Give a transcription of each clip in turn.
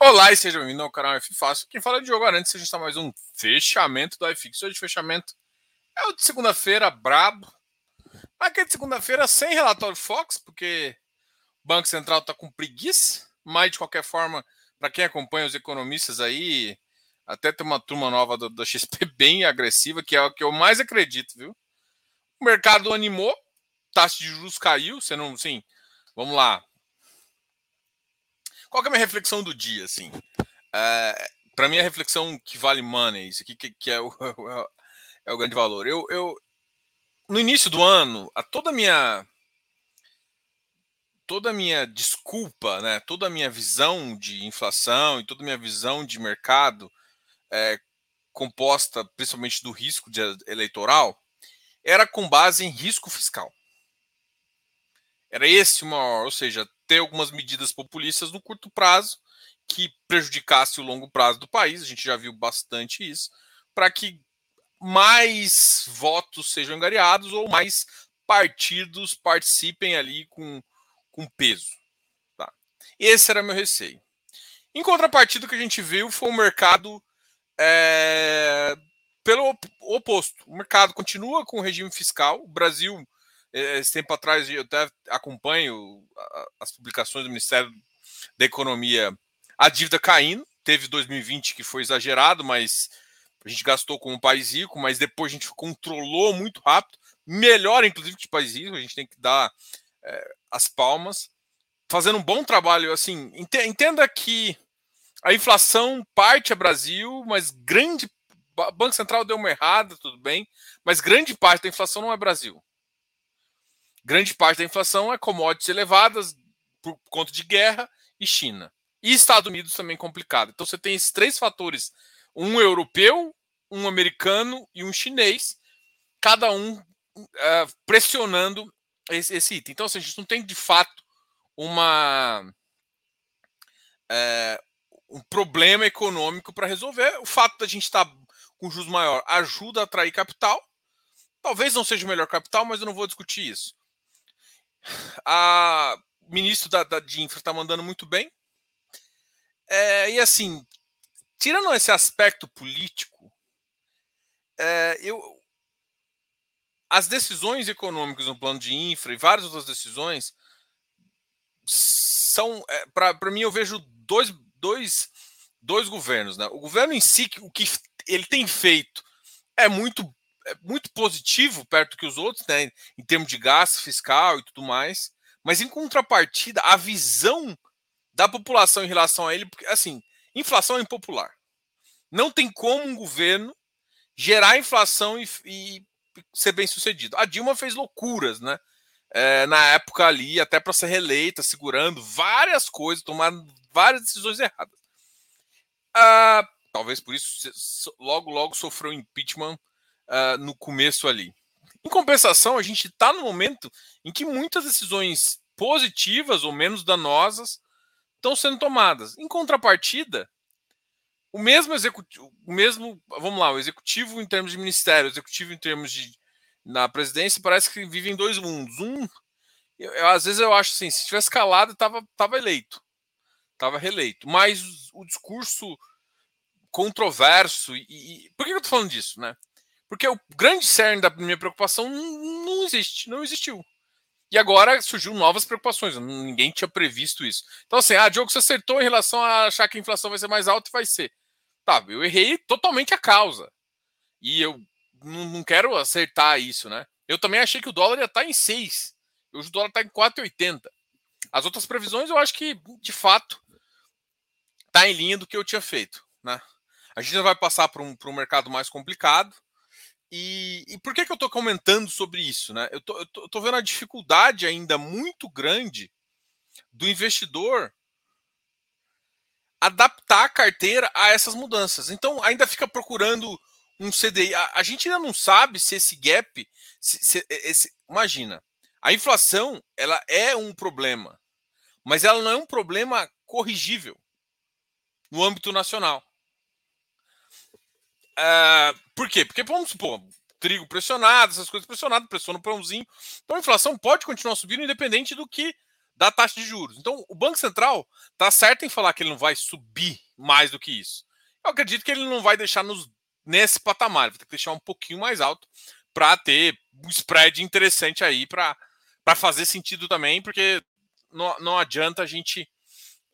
Olá e seja bem-vindo ao canal F Fácil. Quem fala é de jogo antes, a gente está mais um fechamento do iFix. Hoje fechamento é o de segunda-feira, brabo. Mas aquele de segunda-feira sem relatório Fox, porque o Banco Central está com preguiça. Mas, de qualquer forma, para quem acompanha os economistas aí, até tem uma turma nova da XP bem agressiva, que é o que eu mais acredito, viu? O mercado animou, taxa de juros caiu, você não, sim, vamos lá, qual é a minha reflexão do dia, assim? É, para mim, a reflexão que vale money, isso aqui que, que é, o, é o grande valor. Eu, eu, no início do ano, a toda a minha toda a minha desculpa, né, toda a minha visão de inflação e toda a minha visão de mercado é, composta principalmente do risco de, eleitoral era com base em risco fiscal. Era esse o maior, ou seja, ter algumas medidas populistas no curto prazo que prejudicasse o longo prazo do país, a gente já viu bastante isso, para que mais votos sejam angariados ou mais partidos participem ali com, com peso. Tá? Esse era meu receio. Em contrapartida, o que a gente viu foi o mercado é, pelo oposto. O mercado continua com o regime fiscal. O Brasil esse tempo atrás eu até acompanho as publicações do Ministério da Economia, a dívida caindo. Teve 2020 que foi exagerado, mas a gente gastou com um país rico, mas depois a gente controlou muito rápido. Melhor, inclusive, que país rico, a gente tem que dar é, as palmas. Fazendo um bom trabalho, assim, entenda que a inflação parte é Brasil, mas grande. O Banco Central deu uma errada, tudo bem, mas grande parte da inflação não é Brasil grande parte da inflação é commodities elevadas por conta de guerra e China. E Estados Unidos também complicado. Então você tem esses três fatores: um europeu, um americano e um chinês, cada um uh, pressionando esse, esse, item. Então assim, a gente não tem de fato uma uh, um problema econômico para resolver. O fato da gente estar tá com juros maior ajuda a atrair capital. Talvez não seja o melhor capital, mas eu não vou discutir isso. A ministro da, da de Infra está mandando muito bem. É, e assim, tirando esse aspecto político, é, eu, as decisões econômicas no plano de infra e várias outras decisões são, é, para mim, eu vejo dois, dois, dois governos. Né? O governo em si, o que ele tem feito é muito muito positivo perto que os outros, né, em termos de gasto fiscal e tudo mais, mas em contrapartida, a visão da população em relação a ele, porque assim, inflação é impopular. Não tem como um governo gerar inflação e, e ser bem sucedido. A Dilma fez loucuras, né? É, na época ali, até para ser reeleita, segurando várias coisas, tomando várias decisões erradas. Ah, talvez por isso logo logo sofreu impeachment uh, no começo ali. Em compensação, a gente está no momento em que muitas decisões positivas ou menos danosas estão sendo tomadas. Em contrapartida, o mesmo executivo, o mesmo, vamos lá, o executivo em termos de ministério, o executivo em termos de na presidência parece que vivem dois mundos. Um, eu, eu, às vezes eu acho assim, se tivesse calado, estava tava eleito, estava reeleito. Mas o, o discurso controverso e, e, por que eu estou falando disso, né? Porque o grande cerne da minha preocupação não existe, não existiu. E agora surgiu novas preocupações, ninguém tinha previsto isso. Então, assim, ah, Diogo, você acertou em relação a achar que a inflação vai ser mais alta e vai ser. Tá, eu errei totalmente a causa. E eu não quero acertar isso, né? Eu também achei que o dólar ia estar em 6. Hoje o dólar está em 4,80. As outras previsões eu acho que, de fato, está em linha do que eu tinha feito. Né? A gente vai passar para um, um mercado mais complicado. E, e, por que, que eu estou comentando sobre isso? Né? Eu estou vendo a dificuldade ainda muito grande do investidor adaptar a carteira a essas mudanças. Então, ainda fica procurando um CDI. A, a gente ainda não sabe se esse gap. Se, se, esse, imagina, a inflação ela é um problema, mas ela não é um problema corrigível no âmbito nacional. Uh, por quê? Porque, vamos supor, trigo pressionado, essas coisas pressionadas, pressiona o pãozinho. Então a inflação pode continuar subindo independente do que da taxa de juros. Então, o Banco Central está certo em falar que ele não vai subir mais do que isso. Eu acredito que ele não vai deixar nos, nesse patamar, vai ter que deixar um pouquinho mais alto para ter um spread interessante aí para fazer sentido também, porque não, não adianta a gente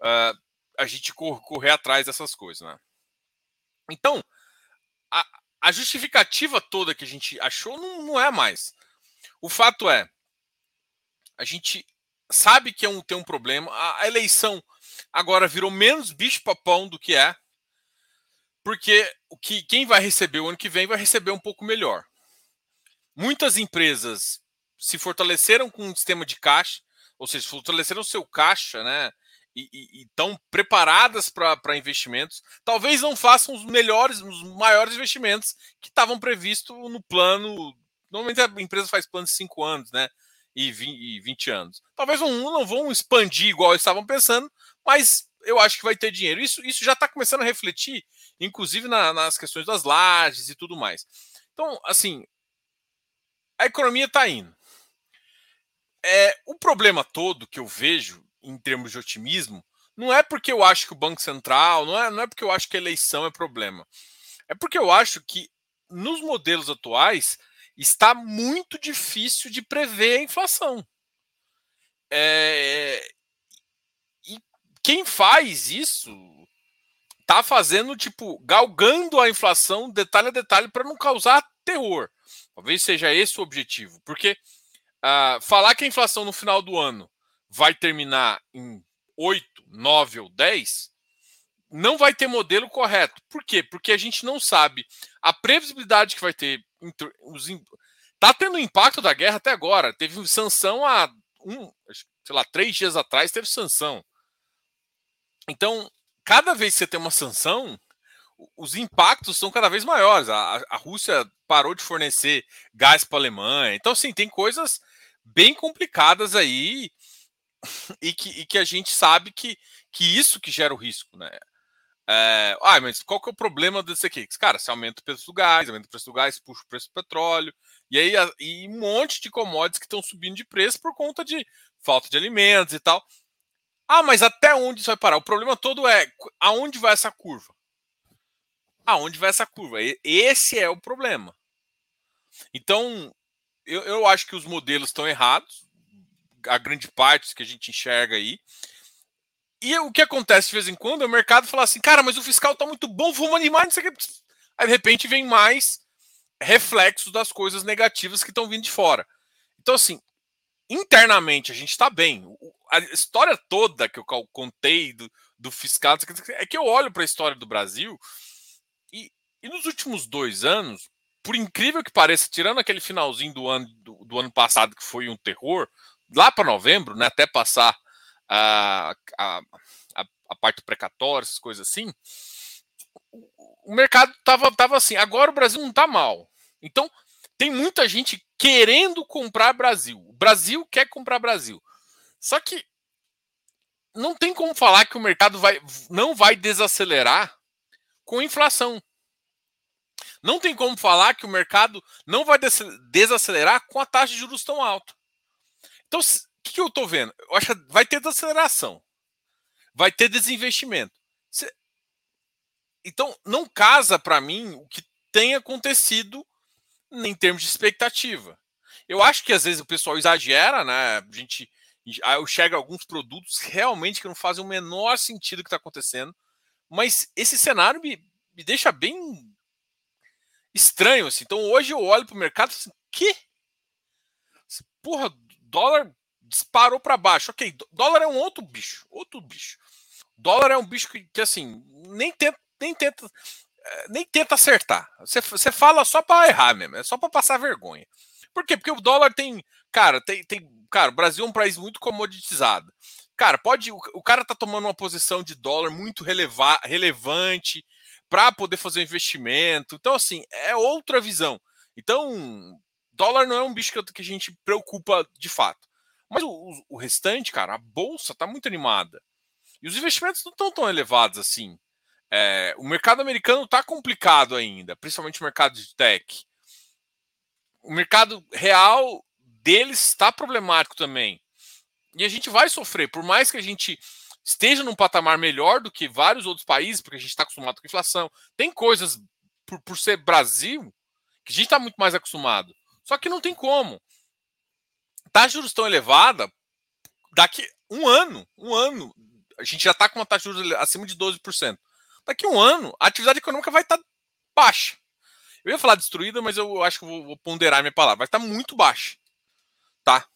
uh, a gente correr atrás dessas coisas, né? Então, a, justificativa toda que a gente achou não, não é mais. O fato é, a gente sabe que é um, tem um problema. A, a eleição agora virou menos bicho-papão do que é, porque o que quem vai receber o ano que vem vai receber um pouco melhor. Muitas empresas se fortaleceram com um sistema de caixa, ou seja, fortaleceram seu caixa, né? E estão preparadas para investimentos. Talvez não façam os melhores, os maiores investimentos que estavam previstos no plano. Normalmente a empresa faz plano de 5 anos, né? E 20, anos. Talvez um, não vão expandir igual estavam pensando, mas eu acho que vai ter dinheiro. Isso, isso já está começando a refletir, inclusive na, nas questões das lajes e tudo mais. Então, assim, a economia está indo. É, o problema todo que eu vejo em termos de otimismo não é porque eu acho que o Banco Central, não é, não é porque eu acho que a eleição é problema. É porque eu acho que nos modelos atuais está muito difícil de prever a inflação. É, e quem faz isso tá fazendo tipo galgando a inflação detalhe a detalhe para não causar terror. Talvez seja esse o objetivo, porque uh, falar que a inflação no final do ano vai terminar em 8, 9 ou 10, não vai ter modelo correto. Por quê? Porque a gente não sabe a previsibilidade que vai ter. Está tendo impacto da guerra até agora. Teve sanção há um, sei lá, três dias atrás teve sanção. Então, cada vez que você tem uma sanção, os impactos são cada vez maiores. A, a Rússia parou de fornecer gás para a Alemanha. Então, assim, tem coisas bem complicadas aí e que, e que a gente sabe que, que isso que gera o risco, né? É, ah, mas qual que é o problema desse aqui? Cara, se aumenta o preço do gás, aumenta o preço do gás, puxa o preço do petróleo, e aí e um monte de commodities que estão subindo de preço por conta de falta de alimentos e tal. Ah, mas até onde isso vai parar? O problema todo é aonde vai essa curva? Aonde vai essa curva? Esse é o problema. Então, eu, eu acho que os modelos estão errados, a grande parte que a gente enxerga aí. E o que acontece de vez em quando é o mercado fala assim, cara, mas o fiscal está muito bom, vamos animar, não sei o que. Aí de repente vem mais reflexos das coisas negativas que estão vindo de fora. Então, assim, internamente a gente está bem. A história toda que eu contei do, do fiscal é que eu olho para a história do Brasil e, e nos últimos dois anos, por incrível que pareça, tirando aquele finalzinho do ano, do, do ano passado que foi um terror, lá para novembro, né, até passar a, a, a, parte precatória, essas coisas assim, o mercado tava, tava assim. Agora o Brasil não está mal. Então, tem muita gente querendo comprar Brasil. O Brasil quer comprar Brasil. Só que não tem como falar que o mercado vai, não vai desacelerar com inflação. Não tem como falar que o mercado não vai desacelerar com a taxa de juros tão alta. Então, o que, eu estou vendo? Eu acho que vai ter desaceleração, vai ter desinvestimento. Então, não casa para mim o que tem acontecido em termos de expectativa. Eu acho que às vezes o pessoal exagera, né? A gente eu chego a alguns produtos realmente que não fazem o menor sentido que está acontecendo, mas esse cenário me, me deixa bem estranho, assim. Então hoje eu olho para o mercado e assim, que? Porra, dólar disparou para baixo. Ok, dólar é um outro bicho, outro bicho. Dólar é um bicho que, que assim, nem tenta, nem tenta, eh, nem tenta acertar. Você, você fala só para errar mesmo, é só para passar vergonha. Por quê? Porque o dólar tem, cara, tem, tem, cara, o Brasil é um país muito comoditizado. Cara, pode, o, o cara tá tomando uma posição de dólar muito releva, relevante, para poder fazer um investimento. Então, assim, é outra visão. Então, dólar não é um bicho que a gente preocupa de fato. Mas o, o restante, cara, a bolsa está muito animada. E os investimentos não estão tão elevados assim. É, o mercado americano está complicado ainda, principalmente o mercado de tech. O mercado real deles está problemático também. E a gente vai sofrer, por mais que a gente esteja num patamar melhor do que vários outros países, porque a gente está acostumado com inflação. Tem coisas, por, por ser Brasil, que a gente está muito mais acostumado. Só que não tem como. Taxa de juros tão elevada, daqui um ano, um ano, a gente já está com uma taxa de juros acima de 12%. Daqui um ano, a atividade econômica vai estar tá baixa. Eu ia falar destruída, mas eu acho que vou, vou ponderar minha palavra. Vai estar tá muito baixa. Tá?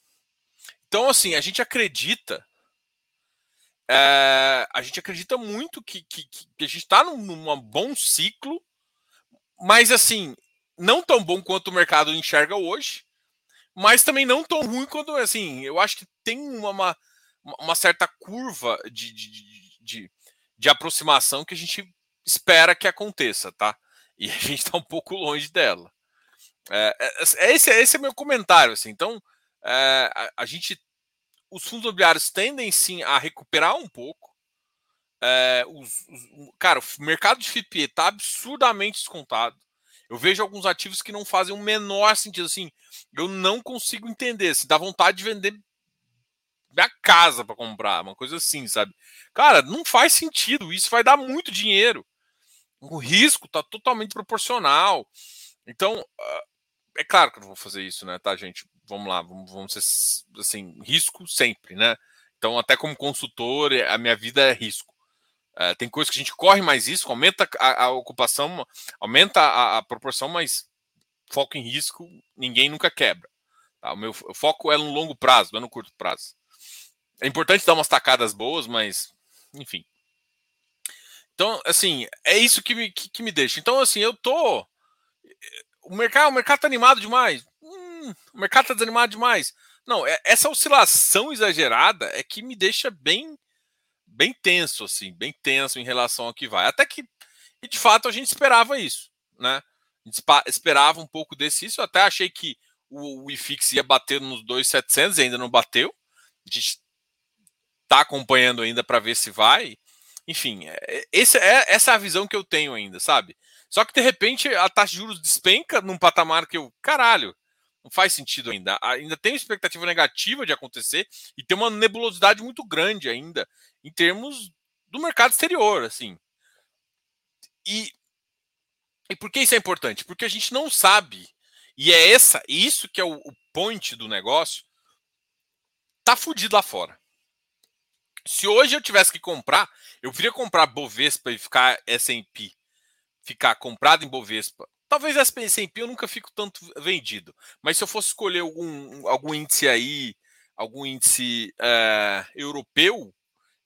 Então, assim, a gente acredita é, a gente acredita muito que, que, que a gente está num, num, bom ciclo, mas assim, não tão bom quanto o mercado enxerga hoje, mas também não tão ruim quanto assim. Eu acho que tem uma, uma, uma certa curva de, de, de, de, aproximação que a gente espera que aconteça, tá? E a gente está um pouco longe dela. É, é, esse, esse é meu comentário, assim. Então, é, a, a gente os fundos imobiliários tendem sim a recuperar um pouco. É, os, os, cara, o mercado de FIPE está absurdamente descontado. Eu vejo alguns ativos que não fazem o menor sentido. Assim, eu não consigo entender. Se dá vontade de vender minha casa para comprar, uma coisa assim, sabe? Cara, não faz sentido. Isso vai dar muito dinheiro. O risco está totalmente proporcional. Então, ah, é claro que eu não vou fazer isso, né, tá, gente? vamos lá, vamos, vamos ser assim, risco sempre, né? Então, até como consultor, a minha vida é risco. Uh, tem coisas que a gente corre mais risco, aumenta a, a ocupação, aumenta a, a, proporção, mas foco em risco ninguém nunca quebra. Tá? O meu foco é no longo prazo, não é no curto prazo. É importante dar umas tacadas boas, mas enfim. Então, assim, é isso que me, que, que me deixa. Então, assim, eu tô. O mercado, o mercado tá animado demais o mercado está desanimado demais. Não, é, essa oscilação exagerada é que me deixa bem bem tenso, assim, bem tenso em relação ao que vai. Até que, e de fato, a gente esperava isso, né? Esperava um pouco desse isso. Eu até achei que o, o IFIX ia bater nos 2,700 e ainda não bateu. A gente está acompanhando ainda para ver se vai. Enfim, é, esse é, essa é a visão que eu tenho ainda, sabe? Só que de repente a taxa de juros despenca num patamar que eu, caralho, não faz sentido ainda. Ainda tem expectativa negativa de acontecer e tem uma nebulosidade muito grande ainda em termos do mercado exterior, assim. E, e por que isso é importante? Porque a gente não sabe, e é essa, isso que é o, o point do negócio, tá fudido lá fora. Se hoje eu tivesse que comprar, eu queria comprar Bovespa e ficar S&P, ficar comprado em Bovespa Talvez S&P eu nunca fico tanto vendido, mas se eu fosse escolher algum, algum índice aí, algum índice é, europeu,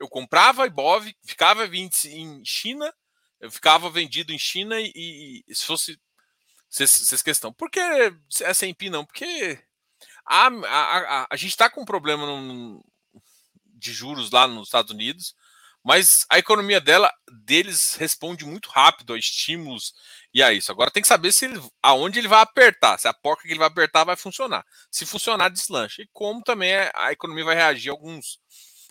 eu comprava Ibov, ficava em China, eu ficava vendido em China e, e se fosse essa questão. Por que S&P não? Porque a, a, a, a gente está com um problema no, de juros lá nos Estados Unidos, mas a economia dela deles responde muito rápido a estímulos e a isso. Agora tem que saber se ele, aonde ele vai apertar, se a porca que ele vai apertar vai funcionar. Se funcionar, deslancha. E como também a economia vai reagir a alguns,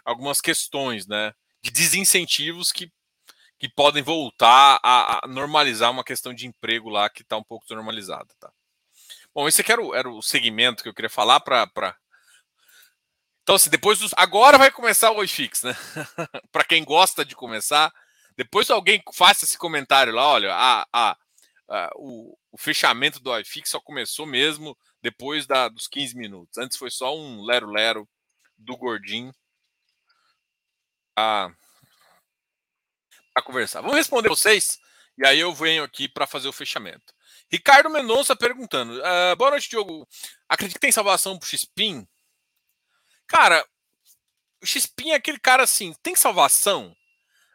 algumas questões né, de desincentivos que, que podem voltar a, a normalizar uma questão de emprego lá que está um pouco desnormalizada. Tá? Bom, esse aqui era o, era o segmento que eu queria falar para então, assim, depois dos. Agora vai começar o iFix, né? para quem gosta de começar. Depois alguém faça esse comentário lá, olha, a, a, a o, o, fechamento do iFix só começou mesmo depois da, dos 15 minutos. Antes foi só um lero-lero do gordinho a, conversar. Vamos responder vocês e aí eu venho aqui para fazer o fechamento. Ricardo Mendonça perguntando: uh, Boa noite, Diogo. Acredita que tem salvação o Xpin? Cara, o Xpin é aquele cara assim, tem salvação?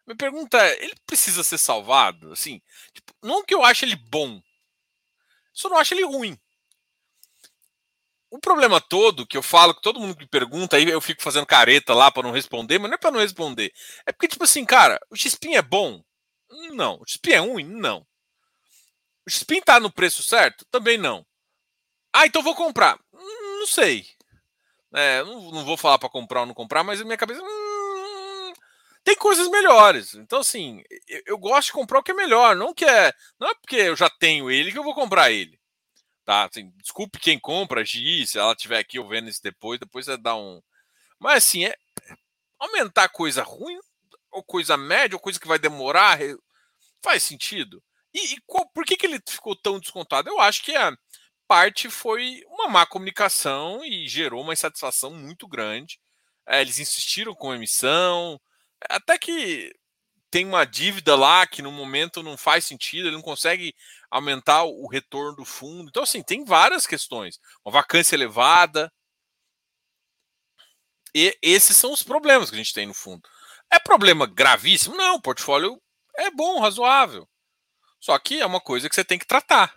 Minha pergunta é, ele precisa ser salvado? Assim, tipo, não que eu ache ele bom, só não acho ele ruim. O problema todo que eu falo, que todo mundo me pergunta, aí eu fico fazendo careta lá para não responder, mas não é para não responder. É porque, tipo assim, cara, o Xpin é bom? Não. O Xpin é ruim? Não. O Xpin tá no preço certo? Também não. Ah, então vou comprar. Não sei. É, não, não vou falar para comprar ou não comprar, mas a minha cabeça. Hum, tem coisas melhores. Então, assim, eu, eu, gosto de comprar o que é melhor. Não que é. Não é porque eu já tenho ele que eu vou comprar ele. Tá? Assim, desculpe quem compra, Gi, se ela estiver aqui ou vendo isso depois, depois você dá um. Mas assim, é aumentar coisa ruim, ou coisa média, ou coisa que vai demorar, faz sentido. E, e qual, por que, que ele ficou tão descontado? Eu acho que a parte foi uma má comunicação e gerou uma insatisfação muito grande. É, eles insistiram com a emissão, até que tem uma dívida lá que no momento não faz sentido, ele não consegue aumentar o retorno do fundo. Então, assim, tem várias questões. Uma vacância elevada. E esses são os problemas que a gente tem no fundo. É problema gravíssimo? Não, o portfólio é bom, razoável. Só que é uma coisa que você tem que tratar.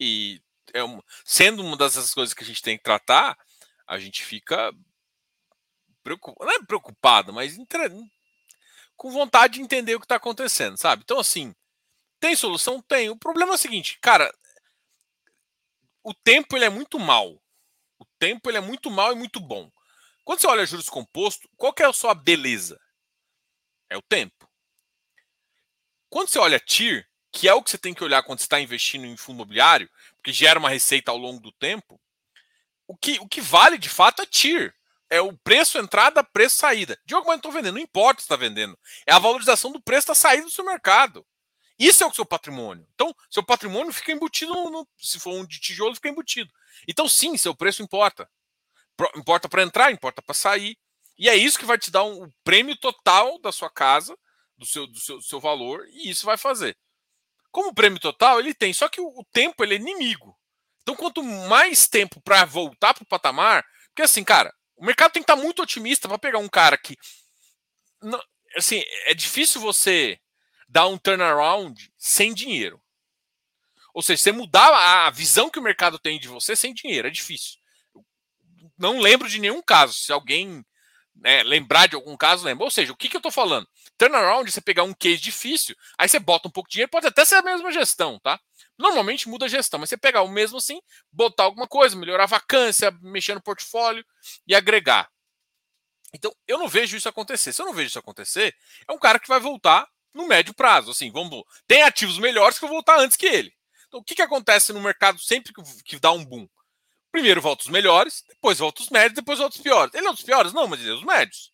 E é uma, sendo uma dessas coisas que a gente tem que tratar, a gente fica preocupado, não é preocupado, mas entre, com vontade de entender o que está acontecendo, sabe? Então, assim, tem solução? Tem. O problema é o seguinte, cara, o tempo ele é muito mal. O tempo ele é muito mal e muito bom. Quando você olha juros composto, qual que é a sua beleza? É o tempo. Quando você olha TIR, que é o que você tem que olhar quando você está investindo em fundo imobiliário, porque gera uma receita ao longo do tempo, o que, o que vale de fato é TIR. É o preço entrada, preço saída. Diogo, mas não estou vendendo. Não importa se está vendendo. É a valorização do preço da saída do seu mercado. Isso é o seu patrimônio. Então, seu patrimônio fica embutido, no, se for um de tijolo, fica embutido. Então, sim, seu preço importa. Importa para entrar, importa para sair. E é isso que vai te dar um, um prêmio total da sua casa, do seu, do seu, do seu valor, e isso vai fazer. Como prêmio total, ele tem, só que o, o tempo ele é inimigo. Então, quanto mais tempo para voltar para o patamar, porque assim, cara, o mercado tem que estar tá muito otimista para pegar um cara que. Não, assim, é difícil você dar um turnaround sem dinheiro. Ou seja, você mudar a visão que o mercado tem de você sem dinheiro, é difícil. Não lembro de nenhum caso. Se alguém né, lembrar de algum caso, lembra. Ou seja, o que, que eu estou falando? Turnaround, você pegar um case difícil, aí você bota um pouco de dinheiro, pode até ser a mesma gestão, tá? Normalmente muda a gestão, mas você pegar o mesmo assim, botar alguma coisa, melhorar a vacância, mexer no portfólio e agregar. Então, eu não vejo isso acontecer. Se eu não vejo isso acontecer, é um cara que vai voltar no médio prazo. Assim, vamos, tem ativos melhores que eu vou voltar antes que ele. Então, o que, que acontece no mercado sempre que, que dá um boom? Primeiro volta os melhores, depois volta os médios, depois volta os piores. Ele é os piores? Não, mas ele é os médios.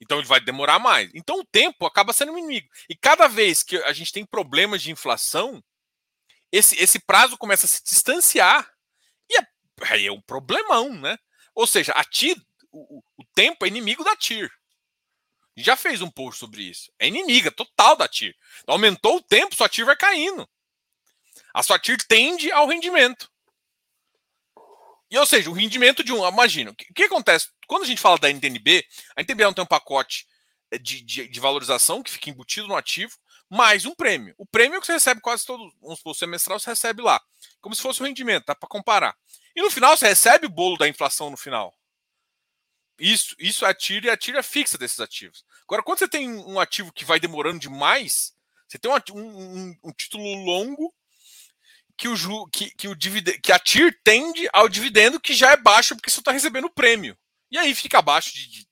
Então ele vai demorar mais. Então o tempo acaba sendo um inimigo. E cada vez que a gente tem problemas de inflação, esse, esse prazo começa a se distanciar e é, aí é um problemão, né? Ou seja, a TIR, o, o tempo é inimigo da TIR. Já fez um post sobre isso. É inimiga total da TIR. Aumentou o tempo, sua TIR vai caindo. A sua TIR tende ao rendimento. E ou seja, o rendimento de um. Imagina, o que, que, acontece? Quando a gente fala da NTNB, a NTNB não tem um pacote eh, de, de, de valorização que fica embutido no ativo mais um prêmio. O prêmio é que você recebe quase todo, vamos supor, semestral, você recebe lá. Como se fosse o rendimento, dá para comparar. E no final você recebe o bolo da inflação no final. Isso, isso é a tira e a tira fixa desses ativos. Agora, quando você tem um ativo que vai demorando demais, você tem um, um, um título longo que o, que, que, o dividendo, que a TIR tende ao dividendo que já é baixo porque você está recebendo prêmio. E aí fica abaixo de, de,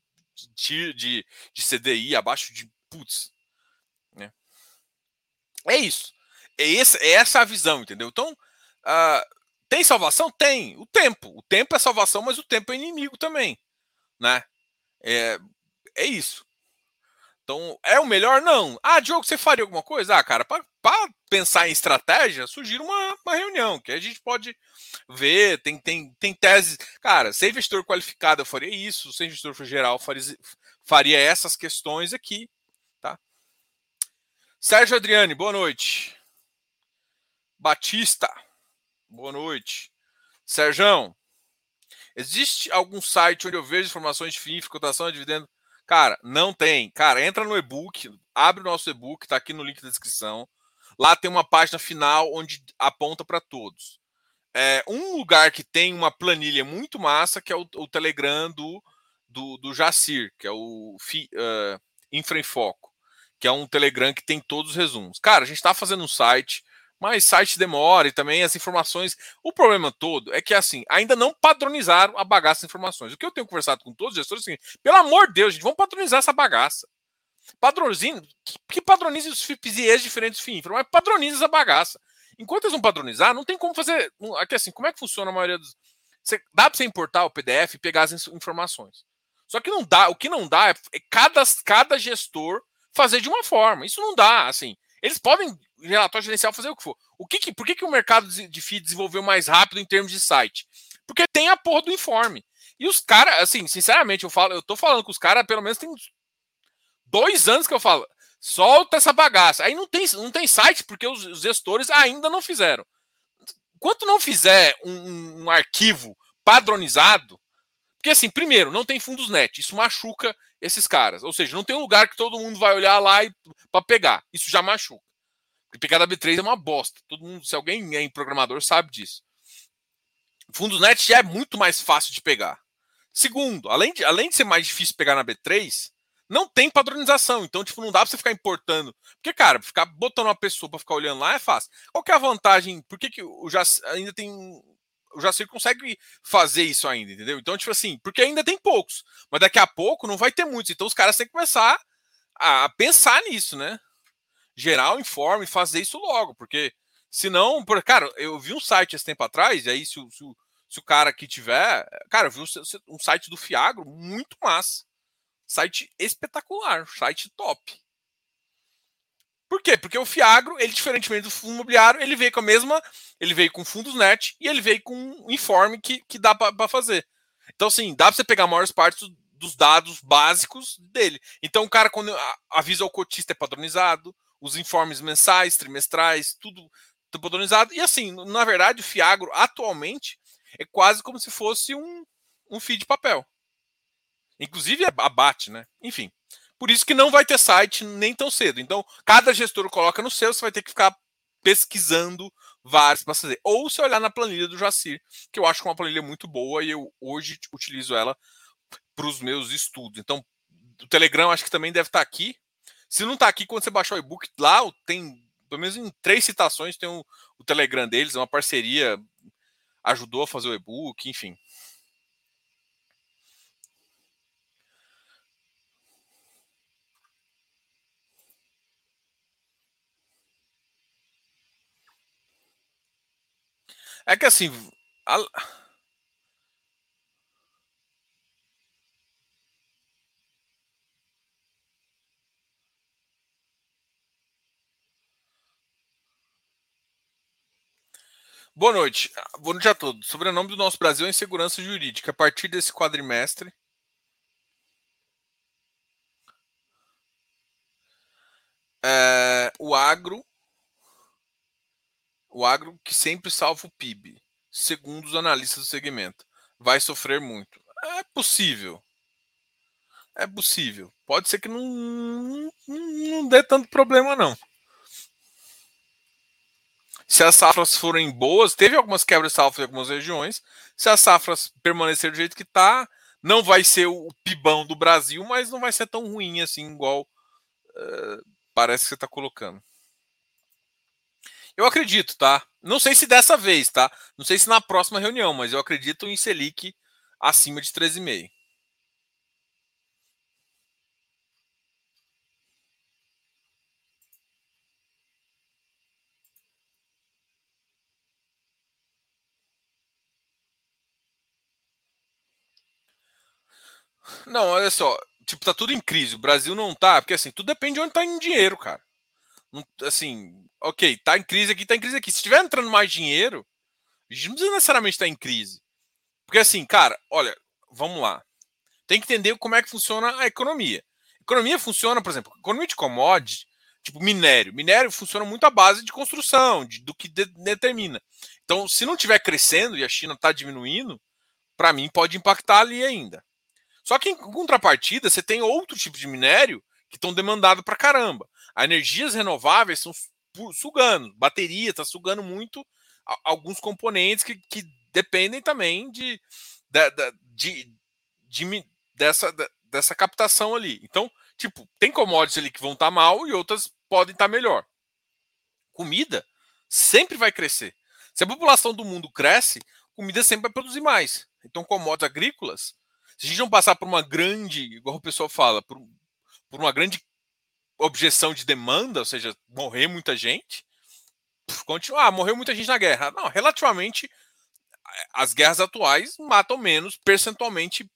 de, de, de CDI, abaixo de. Putz, é isso. É, esse, é essa a visão, entendeu? Então, uh, tem salvação? Tem. O tempo. O tempo é salvação, mas o tempo é inimigo também. Né? É, é isso. Então, é o melhor? Não. Ah, Diogo, você faria alguma coisa? Ah, cara, para pensar em estratégia, sugiro uma, uma reunião que a gente pode ver. Tem, tem, tem teses. Cara, ser investidor qualificado eu faria isso, ser investidor geral faria, faria essas questões aqui. Sérgio Adriane, boa noite. Batista, boa noite. Sérgio, existe algum site onde eu vejo informações de FII, cotação de dividendo? Cara, não tem. Cara, entra no e-book, abre o nosso e-book, tá aqui no link da descrição. Lá tem uma página final onde aponta para todos. É, um lugar que tem uma planilha muito massa, que é o, o Telegram do, do, do Jacir, que é o FI, uh, Infra em Foco que é um Telegram que tem todos os resumos. Cara, a gente está fazendo um site, mas site demora e também as informações. O problema todo é que, assim, ainda não padronizaram a bagaça de informações. O que eu tenho conversado com todos os gestores é o seguinte: pelo amor de Deus, gente, vamos padronizar essa bagaça. Padronize, que, que padronize os FIPs diferentes do FIINFRA, mas padronize essa bagaça. Enquanto eles não padronizar, não tem como fazer. Aqui, assim, como é que funciona a maioria dos. Você, dá para você importar o PDF e pegar as informações. Só que não dá, o que não dá é, é cada, cada gestor fazer de uma forma. Isso não dá, assim. Eles podem, relatório gerencial, fazer o que for. O que, que por que, que o mercado de FII desenvolveu mais rápido em termos de site? Porque tem a porra do informe. E os caras, assim, sinceramente, eu falo, eu tô falando com os caras, pelo menos tem dois anos que eu falo, solta essa bagaça. Aí não tem, não tem site, porque os, os gestores ainda não fizeram. Enquanto não fizer um, um arquivo padronizado, porque assim, primeiro, não tem fundos net, isso machuca esses caras. Ou seja, não tem um lugar que todo mundo vai olhar lá para pegar. Isso já machuca. Porque pegar da B3 é uma bosta. Todo mundo, se alguém é programador, sabe disso. Fundos net já é muito mais fácil de pegar. Segundo, além de, além de ser mais difícil pegar na B3, não tem padronização. Então, tipo, não dá para você ficar importando. Porque, cara, ficar botando uma pessoa para ficar olhando lá é fácil. Qual que é a vantagem? Por que, que o já ainda tem o Jacir consegue fazer isso ainda, entendeu? Então, tipo assim, porque ainda tem poucos, mas daqui a pouco não vai ter muitos. Então, os caras têm que começar a pensar nisso, né? Gerar o informe, fazer isso logo, porque senão, por, cara, eu vi um site esse tempo atrás, e aí se, se, se o cara que tiver, cara, eu vi um, um site do Fiagro muito massa, site espetacular, site top. Por quê? Porque o Fiagro, ele diferentemente do fundo imobiliário, ele veio com a mesma, ele veio com fundos net e ele veio com um informe que, que dá para fazer. Então, assim, dá para você pegar a maior parte dos dados básicos dele. Então, o cara, quando avisa o cotista, é padronizado, os informes mensais, trimestrais, tudo, padronizado. E, assim, na verdade, o Fiagro, atualmente, é quase como se fosse um, um feed de papel. Inclusive, abate, né? Enfim. Por isso que não vai ter site nem tão cedo. Então, cada gestor coloca no seu, você vai ter que ficar pesquisando vários para fazer. Ou se olhar na planilha do Jacir, que eu acho que é uma planilha muito boa e eu hoje utilizo ela para os meus estudos. Então, o Telegram acho que também deve estar tá aqui. Se não está aqui, quando você baixar o e-book, lá tem, pelo menos em três citações, tem o, o Telegram deles, é uma parceria, ajudou a fazer o e-book, enfim. É que assim. A... Boa noite. Boa noite a todos. Sobrenome do nosso Brasil é Insegurança Jurídica. A partir desse quadrimestre. É, o agro o agro que sempre salva o PIB, segundo os analistas do segmento, vai sofrer muito. É possível. É possível. Pode ser que não, não, não dê tanto problema, não. Se as safras forem boas, teve algumas quebras de safra em algumas regiões. Se as safras permanecerem do jeito que está, não vai ser o pibão do Brasil, mas não vai ser tão ruim assim, igual uh, parece que você está colocando. Eu acredito, tá? Não sei se dessa vez, tá? Não sei se na próxima reunião, mas eu acredito em Selic acima de 13,5. Não, olha só, tipo, tá tudo em crise. O Brasil não tá, porque assim, tudo depende de onde tá indo dinheiro, cara. Assim, ok, tá em crise aqui, tá em crise aqui. Se estiver entrando mais dinheiro, a gente não precisa necessariamente estar tá em crise. Porque assim, cara, olha, vamos lá. Tem que entender como é que funciona a economia. Economia funciona, por exemplo, economia de commodities, tipo minério. Minério funciona muito à base de construção, de, do que de, determina. Então, se não estiver crescendo e a China está diminuindo, para mim pode impactar ali ainda. Só que em contrapartida, você tem outro tipo de minério que estão demandado para caramba. As energias renováveis são sugando. Bateria está sugando muito alguns componentes que, que dependem também de, de, de, de dessa, dessa captação ali. Então, tipo, tem commodities ali que vão estar tá mal e outras podem estar tá melhor. Comida sempre vai crescer. Se a população do mundo cresce, comida sempre vai produzir mais. Então, commodities agrícolas, se a gente não passar por uma grande, igual o pessoal fala, por, por uma grande objeção de demanda, ou seja, morrer muita gente, continuar, ah, morreu muita gente na guerra. Não, relativamente as guerras atuais matam menos percentualmente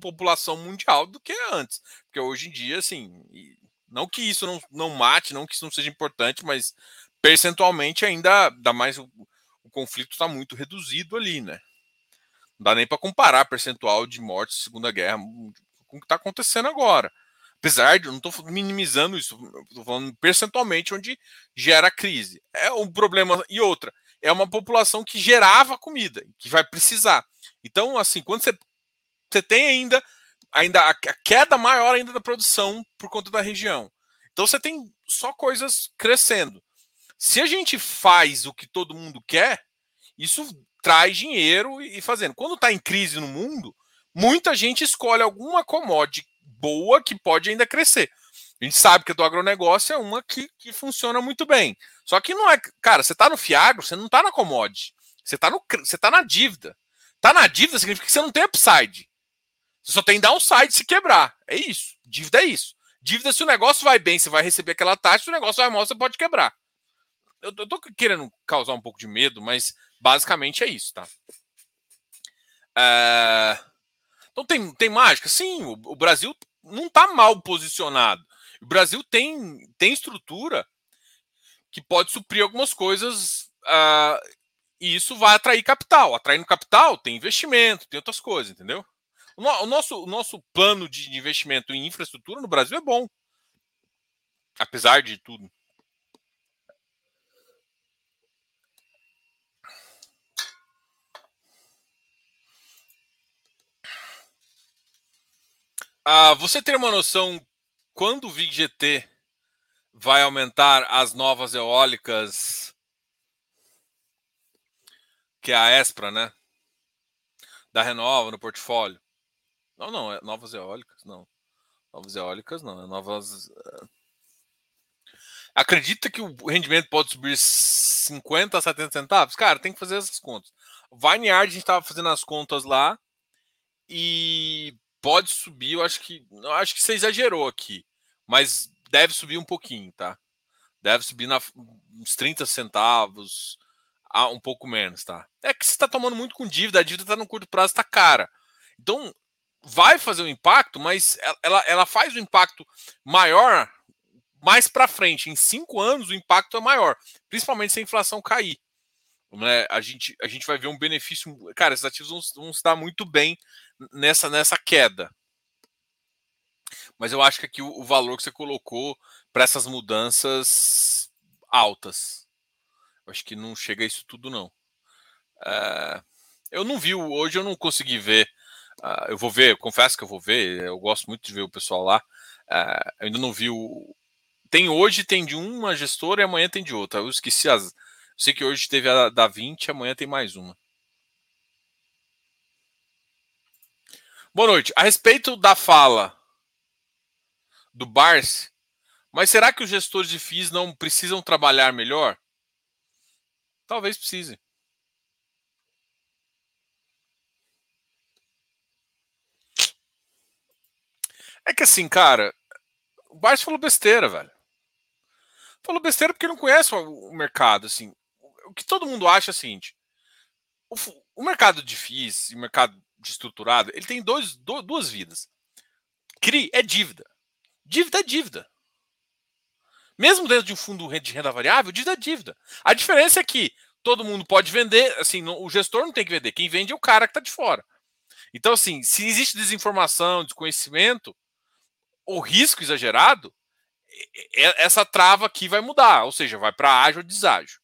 população mundial do que antes. Porque hoje em dia, assim, não que isso não, não mate, não que isso não seja importante, mas percentualmente ainda dá mais o, o conflito está muito reduzido ali, né? Não dá nem para comparar percentual de mortes Segunda Guerra com o que está acontecendo agora. Apesar de não estou minimizando isso, estou falando percentualmente onde gera crise. É um problema. E outra, é uma população que gerava comida, que vai precisar. Então, assim, quando você, você tem ainda, ainda a queda maior ainda da produção por conta da região. Então você tem só coisas crescendo. Se a gente faz o que todo mundo quer, isso traz dinheiro e fazendo. Quando está em crise no mundo, muita gente escolhe alguma commodity boa que pode ainda crescer. A gente sabe que a do agronegócio é uma que, que funciona muito bem. Só que não é. Cara, você está no Fiagro, você não está na commodity. Você está você tá na dívida. Tá na dívida significa que você não tem upside. Você só tem downside se quebrar. É isso. Dívida é isso. Dívida, se o negócio vai bem, você vai receber aquela taxa, se o negócio vai mal, você pode quebrar. Eu, tô querendo causar um pouco de medo, mas basicamente é isso, tá? É... Então tem, tem mágica? Sim, o, o Brasil não está mal posicionado. O Brasil tem, tem estrutura que pode suprir algumas coisas uh, e isso vai atrair capital. Atraindo capital, tem investimento, tem outras coisas, entendeu? O, no, o nosso, o nosso plano de investimento em infraestrutura no Brasil é bom. Apesar de tudo. Ah, você tem uma noção quando o VIGGT vai aumentar as novas eólicas, que é a Espra, né? Da Renova no portfólio. Não, não, é novas eólicas, não. Novas eólicas, não, é novas. Eh, acredita que o rendimento pode subir 50 a 70 centavos? Cara, tem que fazer essas contas. Vineyard, a gente estava fazendo as contas lá e pode subir, eu acho que. Eu acho que você exagerou aqui. Mas deve subir um pouquinho, tá? Deve subir na, uns 30 centavos, a um pouco menos, tá? É que você está tomando muito com dívida, a dívida está no curto prazo, está cara. Então, vai fazer um impacto, mas ela, ela faz um impacto maior mais para frente. Em cinco anos, o impacto é maior, principalmente se a inflação cair. Né? A, gente, a gente vai ver um benefício. Cara, esses ativos vão, vão se dar muito bem nessa, nessa queda. Mas eu acho que aqui o, o valor que você colocou para essas mudanças altas. Eu acho que não chega a isso tudo, não. É, eu não vi, hoje eu não consegui ver. Uh, eu vou ver, confesso que eu vou ver, eu gosto muito de ver o pessoal lá. Uh, eu ainda não vi o. Tem hoje, tem de uma gestora e amanhã tem de outra. Eu esqueci as. Eu sei que hoje teve a da 20, amanhã tem mais uma. Boa noite. A respeito da fala do Barsi, mas será que os gestores de FIIs não precisam trabalhar melhor? Talvez precise. É que assim, cara, o Barsi falou besteira, velho. Falou besteira porque não conhece o mercado, assim. O que todo mundo acha é o seguinte: o, mercado de FIIs o mercado estruturado, ele tem dois, do, duas vidas. CRI é dívida. Dívida é dívida. Mesmo dentro de um fundo de renda variável, dívida é dívida. A diferença é que todo mundo pode vender, assim, o gestor não tem que vender, quem vende é o cara que está de fora. Então, assim, se existe desinformação, desconhecimento, o risco exagerado, essa trava aqui vai mudar, ou seja, vai para ágil ou deságio.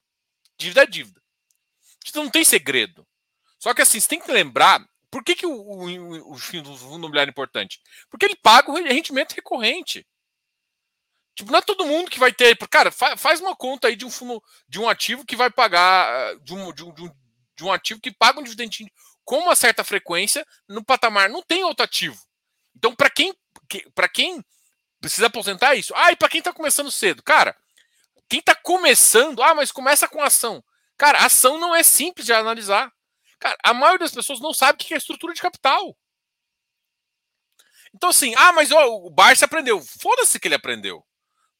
Dívida é dívida. Então não tem segredo. Só que assim, você tem que lembrar por que, que o, o, o fundo imobiliário é importante? Porque ele paga o rendimento recorrente. Tipo, não é todo mundo que vai ter. Cara, faz uma conta aí de um fundo, de um ativo que vai pagar. De um, de um, de um, de um ativo que paga um dividendo com uma certa frequência no patamar. Não tem outro ativo. Então, para quem, para quem precisa aposentar é isso. Ah, e para quem está começando cedo? Cara, quem está começando, ah, mas começa com ação. Cara, ação não é simples de analisar. Cara, a maioria das pessoas não sabe o que é estrutura de capital. Então, assim, ah, mas ó, o Barça aprendeu. Foda-se que ele aprendeu.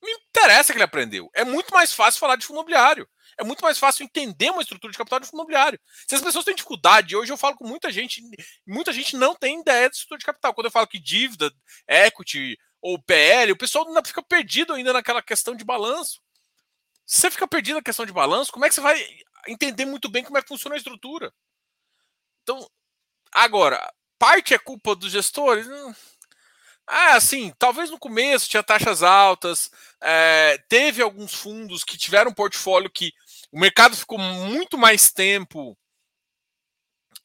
Não me interessa que ele aprendeu. É muito mais fácil falar de fundo imobiliário. É muito mais fácil entender uma estrutura de capital de fundo imobiliário. Se as pessoas têm dificuldade, hoje eu falo com muita gente, muita gente não tem ideia de estrutura de capital. Quando eu falo que dívida, equity ou PL, o pessoal ainda fica perdido ainda naquela questão de balanço. Se você fica perdido na questão de balanço, como é que você vai entender muito bem como é que funciona a estrutura? Então, agora, parte é culpa dos gestores? Ah, sim, talvez no começo tinha taxas altas, é, teve alguns fundos que tiveram um portfólio que o mercado ficou muito mais tempo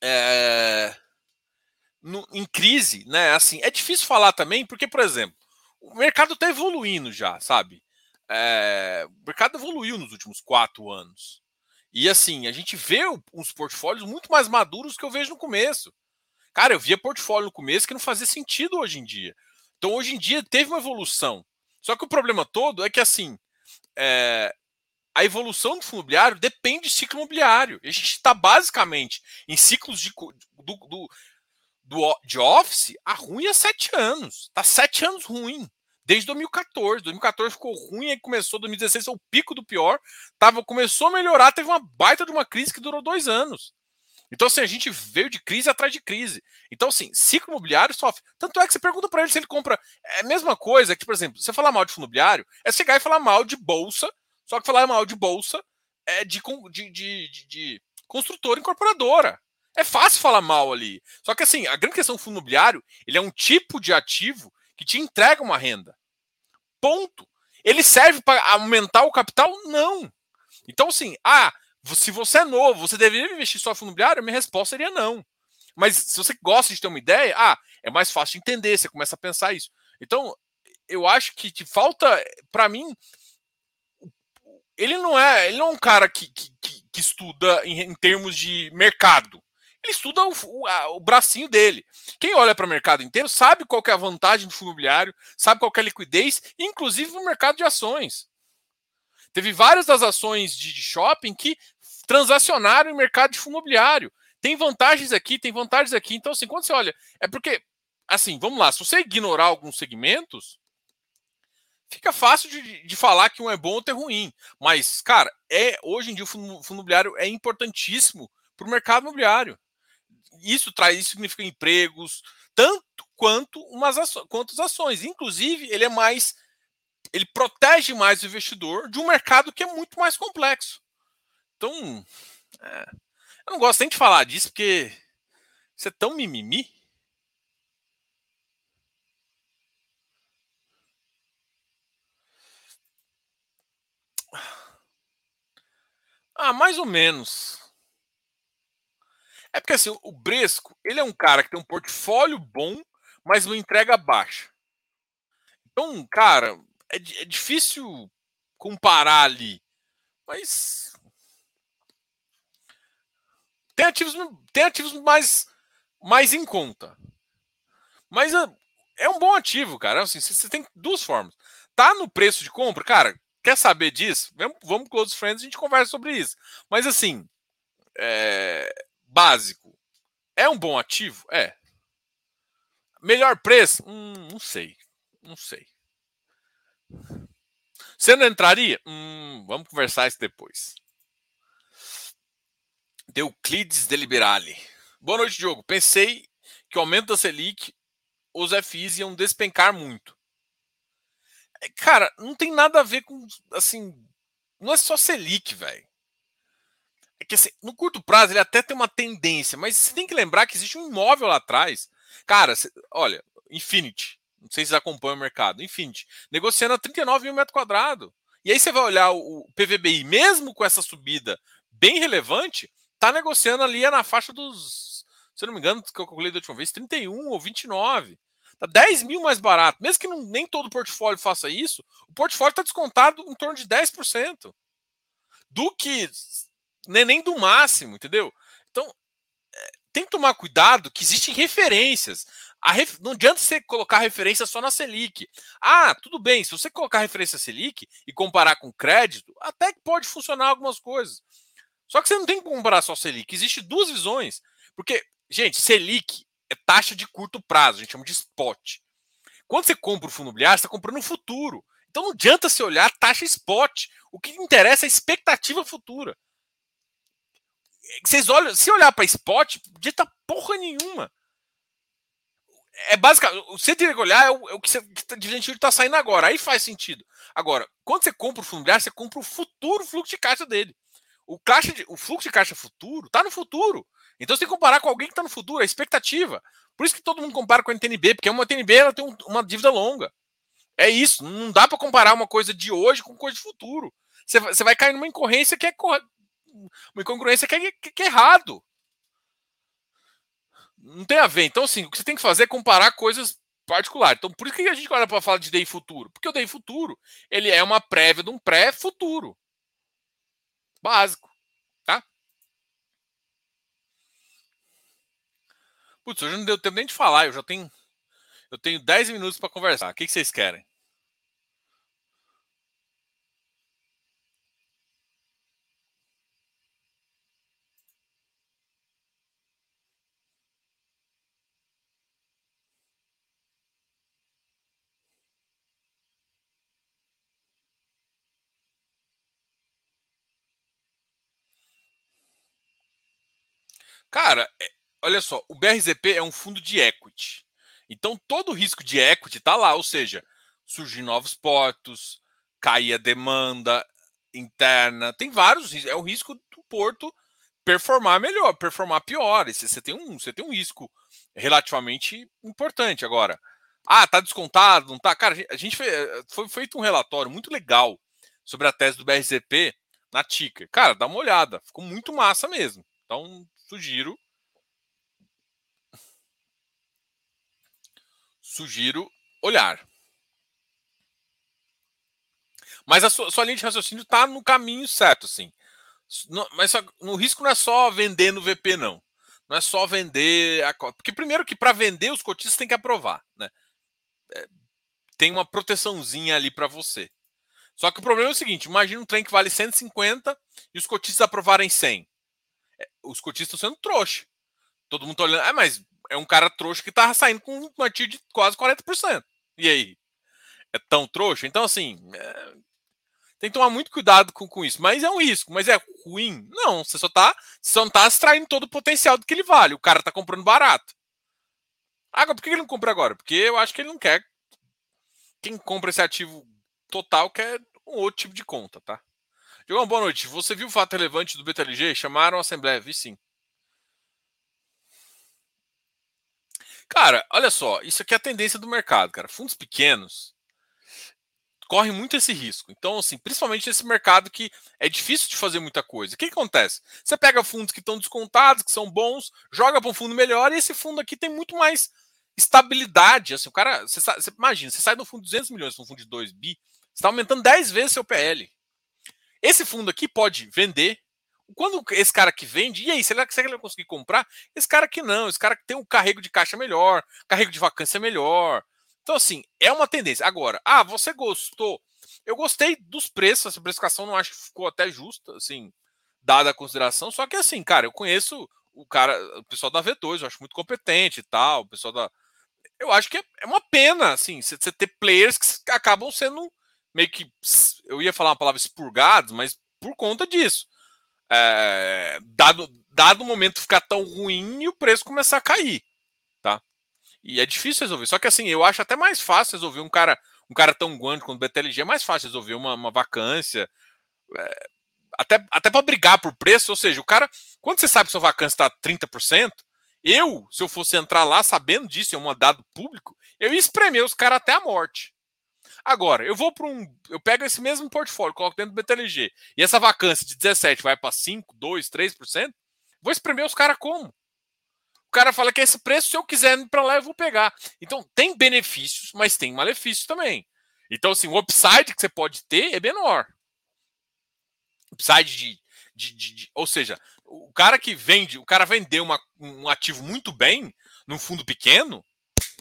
é, no, em crise, né? Assim, é difícil falar também, porque, por exemplo, o mercado está evoluindo já, sabe? É, o mercado evoluiu nos últimos quatro anos. E assim, a gente vê uns portfólios muito mais maduros que eu vejo no começo. Cara, eu via portfólio no começo que não fazia sentido hoje em dia. Então, hoje em dia, teve uma evolução. Só que o problema todo é que, assim, é, a evolução do fundo imobiliário depende de ciclo imobiliário. A gente está basicamente em ciclos de, do, do, do, de office há ruim há sete anos. Está sete anos ruim. Desde 2014. 2014 ficou ruim, aí começou 2016, foi o pico do pior. Tava, começou a melhorar, teve uma baita de uma crise que durou dois anos. Então, assim, a gente veio de crise atrás de crise. Então, assim, ciclo imobiliário sofre. Tanto é que você pergunta para ele se ele compra. É a mesma coisa que, por exemplo, você falar mal de fundo imobiliário é chegar e falar mal de bolsa, só que falar mal de bolsa é de, de, de, de construtora incorporadora. É fácil falar mal ali. Só que, assim, a grande questão do fundo imobiliário, ele é um tipo de ativo que te entrega uma renda. Ponto. Ele serve para aumentar o capital? Não. Então, assim, ah, se você é novo, você deveria investir só em fundo imobiliário? Minha resposta seria não. Mas se você gosta de ter uma ideia, ah, é mais fácil de entender, você começa a pensar isso. Então, eu acho que, que falta, para mim, ele não é, ele não é um cara que, que, que estuda em, em, termos de mercado. Ele estuda o, o, o bracinho dele. Quem olha para o mercado inteiro sabe qual é a vantagem do fundo imobiliário, sabe qual é a liquidez, inclusive no mercado de ações. Teve várias das ações de shopping que transacionaram em mercado de fundo imobiliário. Tem vantagens aqui, tem vantagens aqui. Então, assim, quando você olha, é porque, assim, vamos lá, se você ignorar alguns segmentos, fica fácil de, de falar que um é bom ou é ruim. Mas, cara, é hoje em dia o fundo, fundo imobiliário é importantíssimo para o mercado imobiliário. Isso traz, isso significa empregos, tanto quanto umas aço, quanto as ações. Inclusive, ele é mais. Ele protege mais o investidor de um mercado que é muito mais complexo. Então, é, eu não gosto nem de falar disso porque você é tão mimimi. Ah, mais ou menos. É porque assim, o Bresco, ele é um cara que tem um portfólio bom, mas uma entrega baixa. Então, cara, é, é difícil comparar ali. Mas tem ativos, tem ativos mais, mais em conta. Mas é, é um bom ativo, cara. Assim, você tem duas formas. Tá no preço de compra, cara. Quer saber disso? Vamos, vamos os friends, a gente conversa sobre isso. Mas assim, é, básico. É um bom ativo? É. Melhor preço? Hum, não sei. Não sei. Você não entraria? Hum, vamos conversar isso depois. Euclides Deliberale. Boa noite, Diogo. Pensei que o aumento da Selic, os FIs iam despencar muito. É, cara, não tem nada a ver com, assim, não é só Selic, velho. É que assim, no curto prazo ele até tem uma tendência, mas você tem que lembrar que existe um imóvel lá atrás. Cara, olha, Infinity, não sei se vocês acompanham o mercado, Infinity, negociando a 39 mil metros quadrados. E aí você vai olhar o PVBI, mesmo com essa subida bem relevante, tá negociando ali na faixa dos, se eu não me engano, que eu calculei da última vez, 31 ou 29. Tá 10 mil mais barato. Mesmo que não, nem todo portfólio faça isso, o portfólio está descontado em torno de 10%. Do que nem, nem do máximo, entendeu? Então, é, tem que tomar cuidado que existem referências. Ref... Não adianta você colocar referência só na Selic. Ah, tudo bem, se você colocar referência Selic e comparar com crédito, até que pode funcionar algumas coisas. Só que você não tem que comparar só Selic. Existem duas visões. Porque, gente, Selic é taxa de curto prazo, a gente chama de spot. Quando você compra o fundo imobiliário, você está comprando no futuro. Então não adianta se olhar taxa spot. O que interessa é a expectativa futura. Vocês olham, se olhar para spot, dita porra nenhuma. É basicamente, você tem que olhar é o, é o que você tá, está saindo agora. Aí faz sentido. Agora, quando você compra o fundo imobiliário, você compra o futuro fluxo de caixa dele. O, caixa de, o fluxo de caixa futuro está no futuro. Então você tem que comparar com alguém que está no futuro, a expectativa. Por isso que todo mundo compara com a NTNB, porque uma NTNB ela tem um, uma dívida longa. É isso. Não dá para comparar uma coisa de hoje com coisa de futuro. Você, você vai cair numa incorrência que é uma incongruência que é, que, é errado. Não tem a ver. Então, assim, o que você tem que fazer é comparar coisas particulares. Então, por isso que a gente olha para falar de DI futuro. Porque o DI futuro, ele é uma prévia de um pré-futuro. Básico. Tá? Putz, hoje não deu tempo nem de falar. Eu já tenho, eu tenho 10 minutos para conversar. O que vocês querem? Cara, é, olha só, o BRZP é um fundo de equity. Então todo o risco de equity está lá, ou seja, surgir novos portos, cair a demanda interna, tem vários riscos. É o risco do porto performar melhor, performar pior. Esse, você tem um, você tem um risco relativamente importante agora. Ah, tá descontado, não tá? Cara, a gente fez, foi feito um relatório muito legal sobre a tese do BRZP na Ticker. Cara, dá uma olhada, ficou muito massa mesmo. Então, sugiro sugiro olhar. Mas a sua, sua linha de raciocínio está no caminho certo, assim. No, mas no risco não é só vender no VP, não. Não é só vender a cota. Porque primeiro que para vender os cotistas tem que aprovar, né? É, tem uma proteçãozinha ali para você. Só que o problema é o seguinte: imagina um trem que vale 150 e os cotistas aprovarem 100 os cotistas estão sendo trouxa. Todo mundo tá olhando. Ah, mas é um cara trouxa que tá saindo com uma TIR de quase 40%. E aí? É tão trouxa? Então, assim. É... Tem que tomar muito cuidado com, com isso. Mas é um risco. Mas é ruim? Não. Você só tá, você só não tá extraindo todo o potencial do que ele vale. O cara tá comprando barato. Agora, por que ele não compra agora? Porque eu acho que ele não quer. Quem compra esse ativo total quer um outro tipo de conta, tá? Diogão, boa noite. Você viu o fato relevante do BTLG? Chamaram a Assembleia, vi sim. Cara, olha só, isso aqui é a tendência do mercado, cara. Fundos pequenos correm muito esse risco. Então, assim, principalmente nesse mercado que é difícil de fazer muita coisa. O que, que acontece? Você pega fundos que estão descontados, que são bons, joga para um fundo melhor, e esse fundo aqui tem muito mais estabilidade. Assim, o cara, você, você imagina, você sai do fundo de 200 milhões, um fundo de 2 bi, você está aumentando 10 vezes seu PL. Esse fundo aqui pode vender. Quando esse cara que vende, e aí, será que ele vai conseguir comprar? Esse cara que não, esse cara que tem um carrego de caixa melhor, carrego de vacância melhor. Então, assim, é uma tendência. Agora, ah, você gostou? Eu gostei dos preços, essa precificação não acho que ficou até justa, assim, dada a consideração. Só que, assim, cara, eu conheço o cara, o pessoal da V2, eu acho muito competente e tal, o pessoal da. Eu acho que é, é uma pena, assim, você ter players que acabam sendo meio que. Eu ia falar uma palavra expurgados, mas por conta disso. É, dado, dado o momento ficar tão ruim e o preço começar a cair. Tá? E é difícil resolver. Só que assim, eu acho até mais fácil resolver um cara, um cara tão grande quanto o BTLG, é mais fácil resolver uma, uma vacância. É, até, até para brigar por preço, ou seja, o cara, quando você sabe que sua vacância está 30%, eu, se eu fosse entrar lá sabendo disso, é um dado público, eu ia espremer os caras até a morte. Agora, eu vou para um. Eu pego esse mesmo portfólio, coloco dentro do BTLG, e essa vacância de 17 vai para 5, 2, 3%, vou espremer os caras como? O cara fala que é esse preço, se eu quiser ir para lá, eu vou pegar. Então, tem benefícios, mas tem malefícios também. Então, assim, o upside que você pode ter é menor. Upside de, de, de, de ou seja, o cara que vende, o cara vendeu uma, um ativo muito bem num fundo pequeno,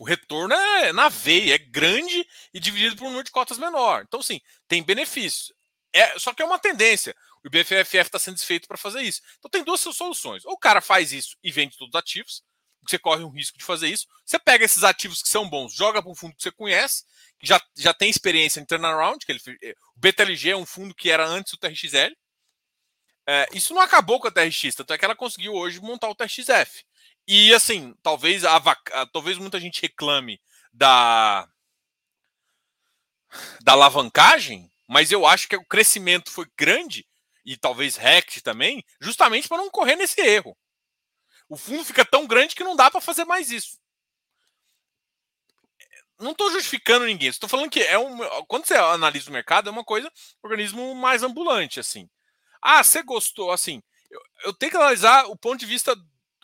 o retorno é na veia, é grande e dividido por um número de cotas menor. Então, sim, tem benefício. É, só que é uma tendência. O IBFF está sendo desfeito para fazer isso. Então, tem duas soluções. Ou o cara faz isso e vende todos os ativos, você corre um risco de fazer isso. Você pega esses ativos que são bons, joga para um fundo que você conhece, que já, já tem experiência em turnaround, que ele, o BTLG é um fundo que era antes do TRXL. É, isso não acabou com a TRX, tanto é que ela conseguiu hoje montar o TRXF. E assim, talvez a, talvez muita gente reclame da da alavancagem, mas eu acho que o crescimento foi grande e talvez RECT também, justamente para não correr nesse erro. O fundo fica tão grande que não dá para fazer mais isso. Não estou justificando ninguém. Estou falando que é um. Quando você analisa o mercado, é uma coisa, um organismo mais ambulante, assim. Ah, você gostou, assim. Eu, eu tenho que analisar o ponto de vista.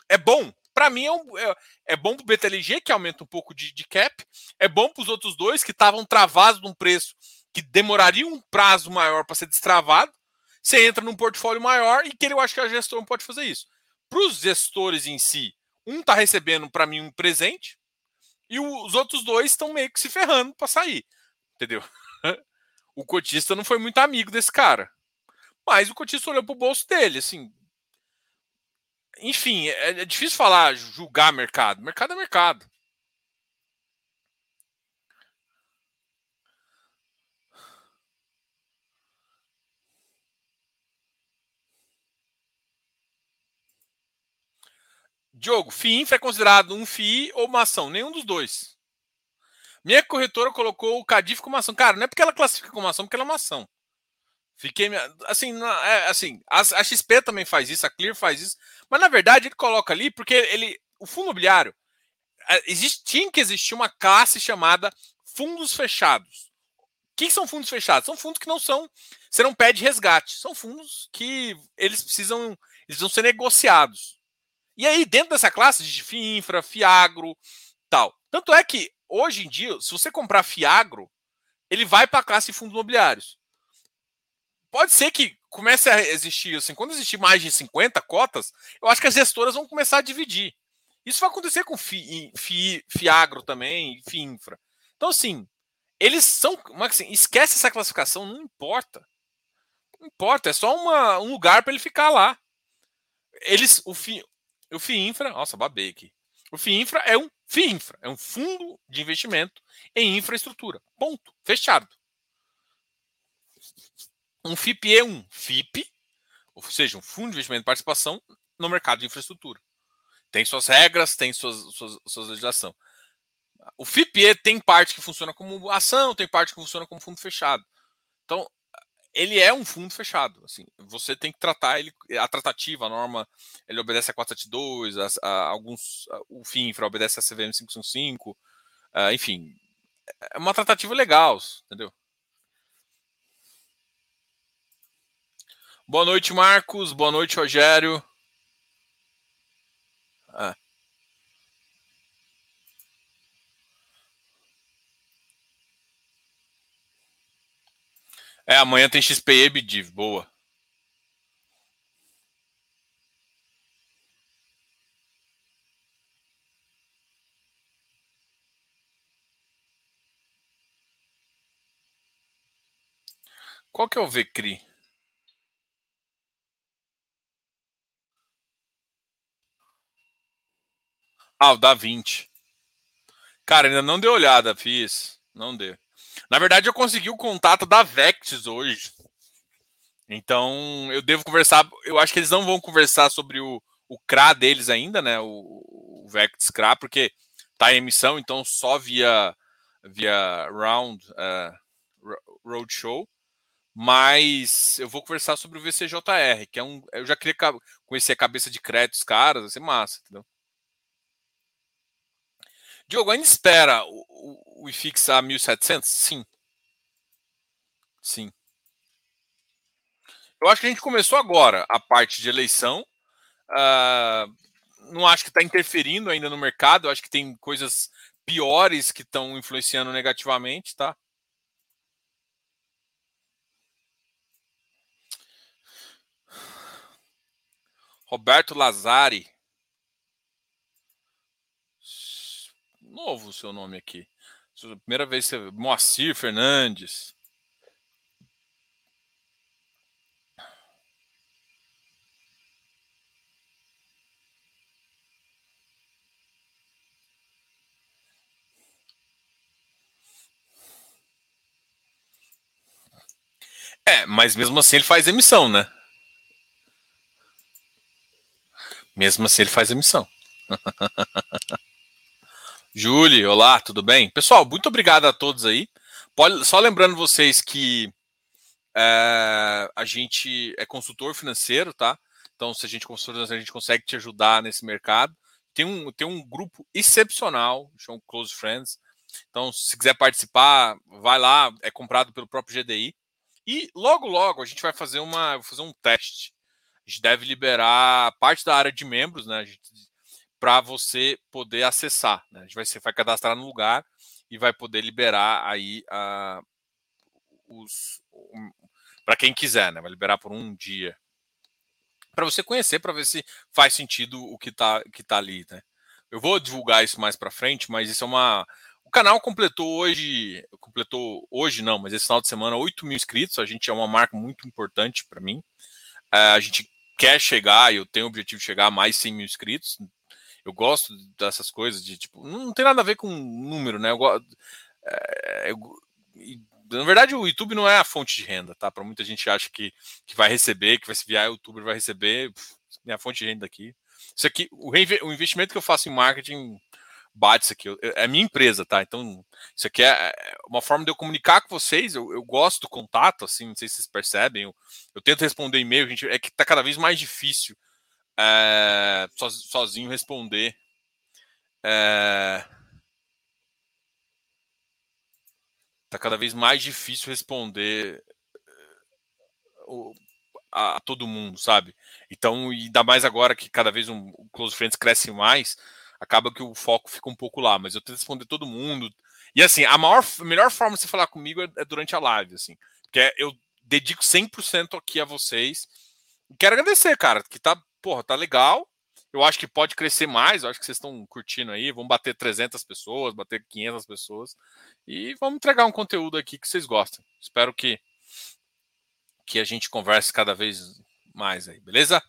É bom. Para mim é, um, é, é, bom para o BTLG, que aumenta um pouco de, de cap. É bom para os outros dois, que estavam travados num preço que demoraria um prazo maior para ser destravado. Você entra num portfólio maior e que eu acho que a gestora pode fazer isso. Para os gestores em si, um está recebendo para mim um presente e os outros dois estão meio que se ferrando para sair. Entendeu? o cotista não foi muito amigo desse cara. Mas o cotista olhou para o bolso dele, assim. Enfim, é, é difícil falar, julgar mercado. Mercado é mercado. Diogo, FII é considerado um FII ou uma ação? Nenhum dos dois. Minha corretora colocou o Cadif como ação. Cara, não é porque ela classifica como ação, porque ela é uma ação. Fiquei. Assim, é, assim a, a, XP também faz isso, a Clear faz isso. Mas na verdade ele coloca ali porque ele. O fundo imobiliário. É, existe, tinha que existir uma classe chamada fundos fechados. O que são fundos fechados? São fundos que não são. Você não pede resgate. São fundos que eles precisam. Eles vão ser negociados. E aí, dentro dessa classe de FIINFRA, FIAGRO, tal. Tanto é que, hoje em dia, se você comprar FIAGRO, ele vai para a classe de fundos imobiliários. Pode ser que comece a existir, assim, quando existir mais de 50 cotas, eu acho que as gestoras vão começar a dividir. Isso vai acontecer com FI, FI, FIAGRO também, FIINFRA. Então, assim, eles são. Assim, esquece essa classificação, não importa. Não importa, é só uma, um lugar para ele ficar lá. Eles, o, FI, o FIINFRA, nossa, babei aqui. O FIINFRA é um FIINFRA, é um fundo de investimento em infraestrutura. Ponto. Fechado. Um FIP é um FIP, ou seja, um fundo de investimento de participação no mercado de infraestrutura. Tem suas regras, tem suas, suas, suas legislação. O FIPE tem parte que funciona como ação, tem parte que funciona como fundo fechado. Então, ele é um fundo fechado. Assim, você tem que tratar ele, a tratativa, a norma, ele obedece a 472, a, a alguns, a, o FINFRA obedece a CVM 555, uh, enfim, é uma tratativa legal, entendeu? Boa noite, Marcos. Boa noite, Rogério. Ah. É, amanhã tem XP EBDIV, boa. Qual que é o VCRI? Ah, o da 20. Cara, ainda não deu olhada, fiz. Não deu. Na verdade, eu consegui o contato da Vectis hoje. Então, eu devo conversar. Eu acho que eles não vão conversar sobre o, o CRA deles ainda, né? O, o Vectis CRA, porque tá em emissão, então só via, via Round uh, Roadshow. Mas eu vou conversar sobre o VCJR, que é um. Eu já queria conhecer a cabeça de crédito dos caras, vai ser massa, entendeu? Diogo, ainda espera o, o, o IFIX a 1.700? Sim. Sim. Eu acho que a gente começou agora a parte de eleição. Uh, não acho que está interferindo ainda no mercado. Eu acho que tem coisas piores que estão influenciando negativamente, tá? Roberto Lazari. novo o seu nome aqui. Primeira vez que você. Moacir Fernandes. É, mas mesmo assim ele faz emissão, né? Mesmo assim ele faz emissão. Julie, olá, tudo bem? Pessoal, muito obrigado a todos aí. Pode, só lembrando vocês que é, a gente é consultor financeiro, tá? Então, se a gente consultor financeiro, a gente consegue te ajudar nesse mercado. Tem um, tem um grupo excepcional, chama Close Friends. Então, se quiser participar, vai lá, é comprado pelo próprio GDI. E logo, logo, a gente vai fazer uma fazer um teste. A gente deve liberar parte da área de membros, né? Para você poder acessar. Né? A gente vai, você vai cadastrar no lugar e vai poder liberar aí uh, os um, para quem quiser, né? Vai liberar por um dia para você conhecer, para ver se faz sentido o que está que tá ali, né? Eu vou divulgar isso mais para frente, mas isso é uma o canal completou hoje, completou hoje não, mas esse final de semana 8 mil inscritos. A gente é uma marca muito importante para mim. É, a gente quer chegar, eu tenho o objetivo de chegar a mais 100 mil inscritos. Eu gosto dessas coisas de tipo, não tem nada a ver com número, né? Eu, é, eu, na verdade, o YouTube não é a fonte de renda, tá? Para muita gente acha que, que vai receber, que vai se virar youtuber, vai receber minha fonte de renda aqui. Isso aqui, o, o investimento que eu faço em marketing bate isso aqui. É minha empresa, tá? Então, isso aqui é, é uma forma de eu comunicar com vocês. Eu, eu gosto do contato, assim, não sei se vocês percebem. Eu, eu tento responder e-mail, gente. É que tá cada vez mais difícil é, sozinho responder. É, tá cada vez mais difícil responder a, a, todo mundo, sabe? Então, ainda mais agora que cada vez um, o Close Friends cresce mais, acaba que o foco fica um pouco lá. Mas eu tento responder todo mundo. E assim, a maior, melhor forma de você falar comigo é, é durante a live, assim. Porque eu dedico 100% aqui a vocês. Quero agradecer, cara, que tá, porra, tá legal. Eu acho que pode crescer mais, eu acho que vocês estão curtindo aí. Vamos bater 300 pessoas, bater 500 pessoas. E vamos entregar um conteúdo aqui que vocês gostam. Espero que, que a gente converse cada vez mais aí, beleza?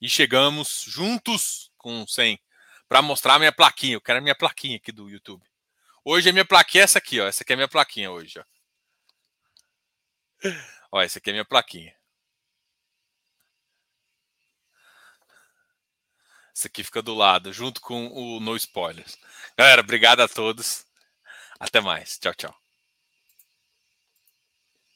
E chegamos juntos com 100 para mostrar a minha plaquinha. Eu quero a minha plaquinha aqui do YouTube. Hoje a minha plaquinha é essa aqui, ó. Essa aqui é a minha plaquinha hoje, ó. Ó, essa aqui é a minha plaquinha. Esse aqui fica do lado, junto com o No Spoilers. Galera, obrigado a todos. Até mais. Tchau, tchau.